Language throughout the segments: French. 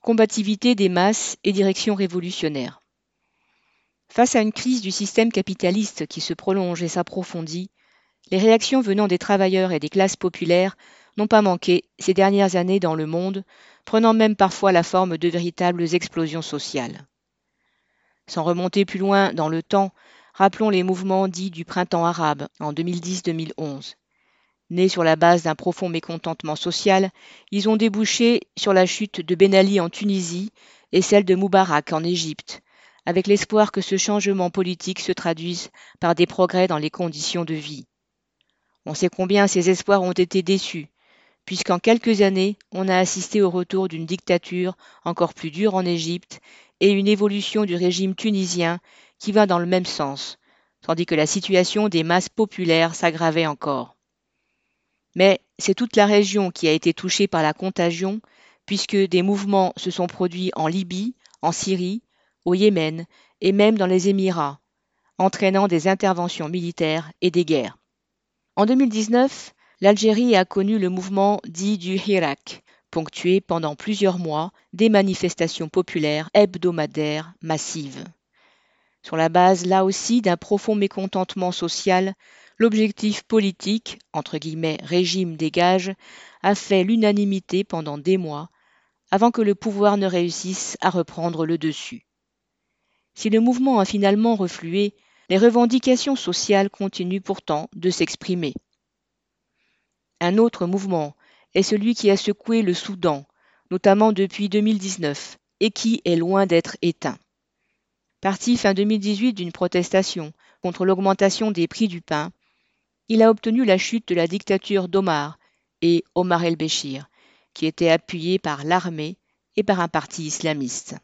combativité des masses et direction révolutionnaire. Face à une crise du système capitaliste qui se prolonge et s'approfondit, les réactions venant des travailleurs et des classes populaires n'ont pas manqué ces dernières années dans le monde, prenant même parfois la forme de véritables explosions sociales. Sans remonter plus loin dans le temps, rappelons les mouvements dits du printemps arabe en 2010-2011. Nés sur la base d'un profond mécontentement social, ils ont débouché sur la chute de Ben Ali en Tunisie et celle de Moubarak en Égypte, avec l'espoir que ce changement politique se traduise par des progrès dans les conditions de vie. On sait combien ces espoirs ont été déçus, puisqu'en quelques années, on a assisté au retour d'une dictature encore plus dure en Égypte et une évolution du régime tunisien qui va dans le même sens, tandis que la situation des masses populaires s'aggravait encore. Mais c'est toute la région qui a été touchée par la contagion, puisque des mouvements se sont produits en Libye, en Syrie, au Yémen et même dans les Émirats, entraînant des interventions militaires et des guerres. En 2019, l'Algérie a connu le mouvement dit du Hirak, ponctué pendant plusieurs mois des manifestations populaires hebdomadaires massives. Sur la base là aussi d'un profond mécontentement social, l'objectif politique, entre guillemets régime des gages, a fait l'unanimité pendant des mois, avant que le pouvoir ne réussisse à reprendre le dessus. Si le mouvement a finalement reflué, les revendications sociales continuent pourtant de s'exprimer. Un autre mouvement est celui qui a secoué le Soudan, notamment depuis 2019, et qui est loin d'être éteint. Parti fin 2018 d'une protestation contre l'augmentation des prix du pain, il a obtenu la chute de la dictature d'Omar et Omar el-Béchir, qui était appuyé par l'armée et par un parti islamiste.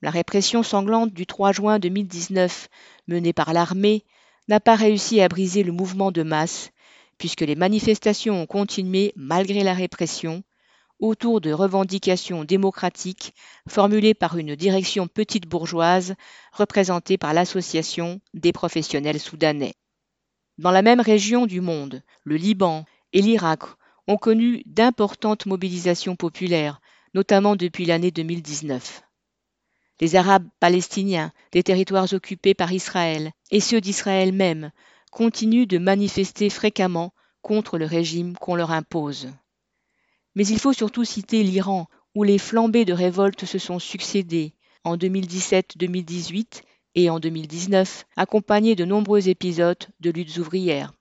La répression sanglante du 3 juin 2019 menée par l'armée n'a pas réussi à briser le mouvement de masse puisque les manifestations ont continué malgré la répression, autour de revendications démocratiques formulées par une direction petite bourgeoise représentée par l'Association des professionnels soudanais. Dans la même région du monde, le Liban et l'Irak ont connu d'importantes mobilisations populaires, notamment depuis l'année 2019. Les Arabes palestiniens des territoires occupés par Israël et ceux d'Israël même continuent de manifester fréquemment contre le régime qu'on leur impose. Mais il faut surtout citer l'Iran, où les flambées de révolte se sont succédées en 2017-2018 et en 2019, accompagnés de nombreux épisodes de luttes ouvrières.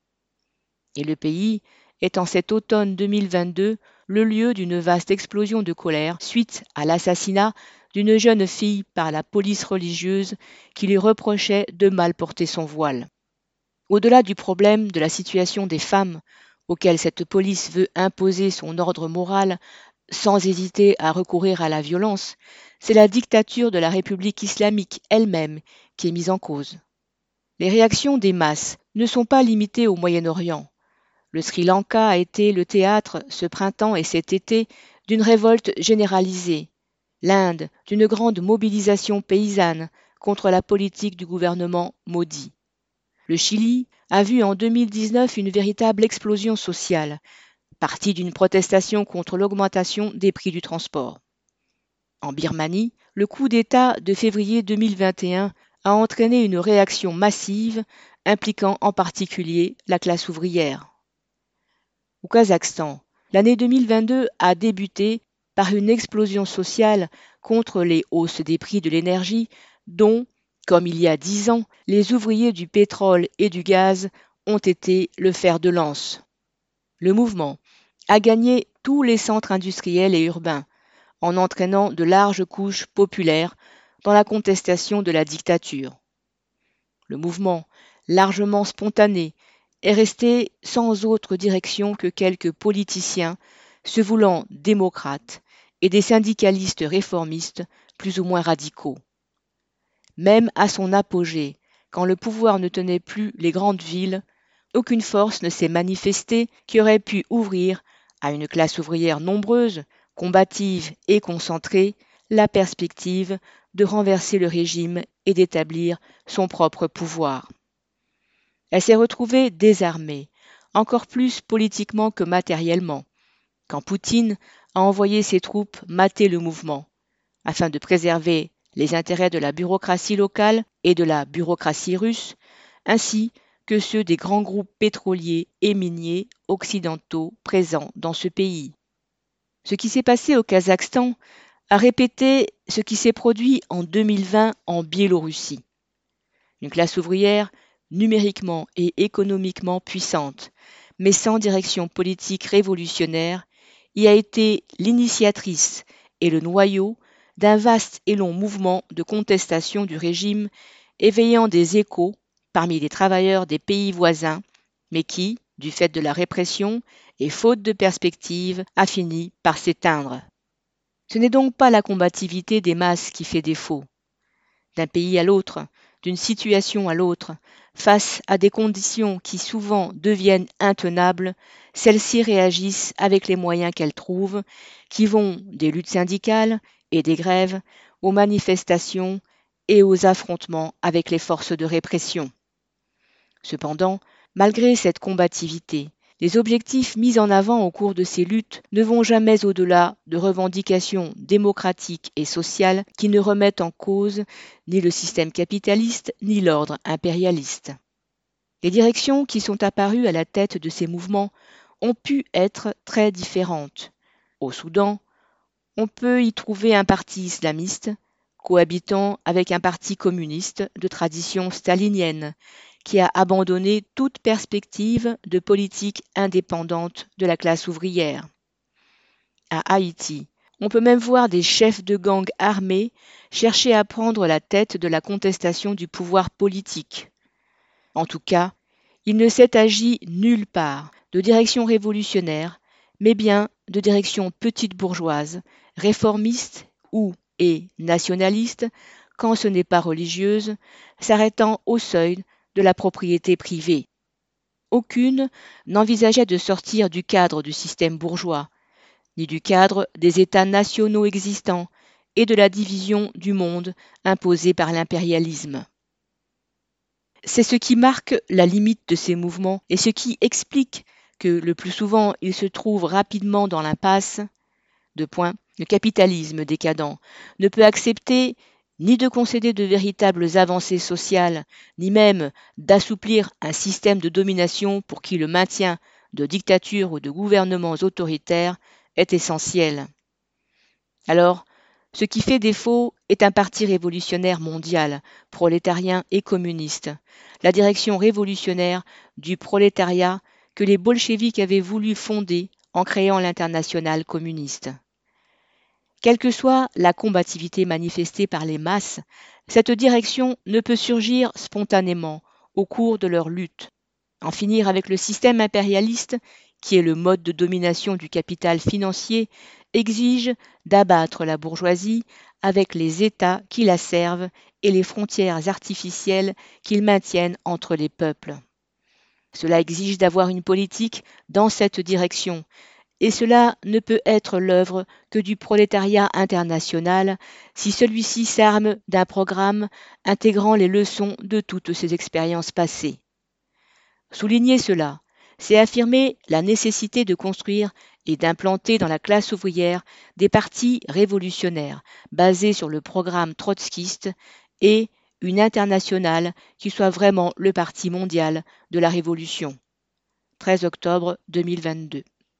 Et le pays est en cet automne 2022 le lieu d'une vaste explosion de colère suite à l'assassinat d'une jeune fille par la police religieuse qui lui reprochait de mal porter son voile. Au-delà du problème de la situation des femmes, auquel cette police veut imposer son ordre moral sans hésiter à recourir à la violence, c'est la dictature de la République islamique elle-même qui est mise en cause. Les réactions des masses ne sont pas limitées au Moyen-Orient. Le Sri Lanka a été le théâtre, ce printemps et cet été, d'une révolte généralisée. L'Inde, d'une grande mobilisation paysanne contre la politique du gouvernement maudit. Le Chili a vu en 2019 une véritable explosion sociale, partie d'une protestation contre l'augmentation des prix du transport. En Birmanie, le coup d'État de février 2021 a entraîné une réaction massive impliquant en particulier la classe ouvrière. Au Kazakhstan, l'année 2022 a débuté par une explosion sociale contre les hausses des prix de l'énergie dont comme il y a dix ans, les ouvriers du pétrole et du gaz ont été le fer de lance. Le mouvement a gagné tous les centres industriels et urbains, en entraînant de larges couches populaires dans la contestation de la dictature. Le mouvement, largement spontané, est resté sans autre direction que quelques politiciens se voulant démocrates et des syndicalistes réformistes plus ou moins radicaux. Même à son apogée, quand le pouvoir ne tenait plus les grandes villes, aucune force ne s'est manifestée qui aurait pu ouvrir à une classe ouvrière nombreuse, combative et concentrée la perspective de renverser le régime et d'établir son propre pouvoir. Elle s'est retrouvée désarmée, encore plus politiquement que matériellement, quand Poutine a envoyé ses troupes mater le mouvement, afin de préserver les intérêts de la bureaucratie locale et de la bureaucratie russe, ainsi que ceux des grands groupes pétroliers et miniers occidentaux présents dans ce pays. Ce qui s'est passé au Kazakhstan a répété ce qui s'est produit en 2020 en Biélorussie. Une classe ouvrière numériquement et économiquement puissante, mais sans direction politique révolutionnaire, y a été l'initiatrice et le noyau d'un vaste et long mouvement de contestation du régime éveillant des échos parmi les travailleurs des pays voisins, mais qui, du fait de la répression et faute de perspective, a fini par s'éteindre. Ce n'est donc pas la combativité des masses qui fait défaut. D'un pays à l'autre, d'une situation à l'autre, face à des conditions qui souvent deviennent intenables, celles-ci réagissent avec les moyens qu'elles trouvent, qui vont des luttes syndicales et des grèves aux manifestations et aux affrontements avec les forces de répression. Cependant, malgré cette combativité, les objectifs mis en avant au cours de ces luttes ne vont jamais au-delà de revendications démocratiques et sociales qui ne remettent en cause ni le système capitaliste ni l'ordre impérialiste. Les directions qui sont apparues à la tête de ces mouvements ont pu être très différentes. Au Soudan, on peut y trouver un parti islamiste, cohabitant avec un parti communiste de tradition stalinienne, qui a abandonné toute perspective de politique indépendante de la classe ouvrière. À Haïti, on peut même voir des chefs de gang armés chercher à prendre la tête de la contestation du pouvoir politique. En tout cas, il ne s'est agi nulle part de direction révolutionnaire, mais bien de direction petite bourgeoise, réformiste ou et nationaliste, quand ce n'est pas religieuse, s'arrêtant au seuil de la propriété privée. Aucune n'envisageait de sortir du cadre du système bourgeois, ni du cadre des États nationaux existants et de la division du monde imposée par l'impérialisme. C'est ce qui marque la limite de ces mouvements et ce qui explique que le plus souvent ils se trouvent rapidement dans l'impasse. De point, le capitalisme décadent ne peut accepter ni de concéder de véritables avancées sociales, ni même d'assouplir un système de domination pour qui le maintien de dictatures ou de gouvernements autoritaires est essentiel. Alors, ce qui fait défaut est un parti révolutionnaire mondial, prolétarien et communiste, la direction révolutionnaire du prolétariat que les bolcheviks avaient voulu fonder en créant l'internationale communiste. Quelle que soit la combativité manifestée par les masses, cette direction ne peut surgir spontanément au cours de leur lutte. En finir avec le système impérialiste, qui est le mode de domination du capital financier, exige d'abattre la bourgeoisie avec les États qui la servent et les frontières artificielles qu'ils maintiennent entre les peuples. Cela exige d'avoir une politique dans cette direction, et cela ne peut être l'œuvre que du prolétariat international si celui-ci s'arme d'un programme intégrant les leçons de toutes ses expériences passées. Souligner cela, c'est affirmer la nécessité de construire et d'implanter dans la classe ouvrière des partis révolutionnaires basés sur le programme trotskiste et une internationale qui soit vraiment le parti mondial de la révolution. 13 octobre 2022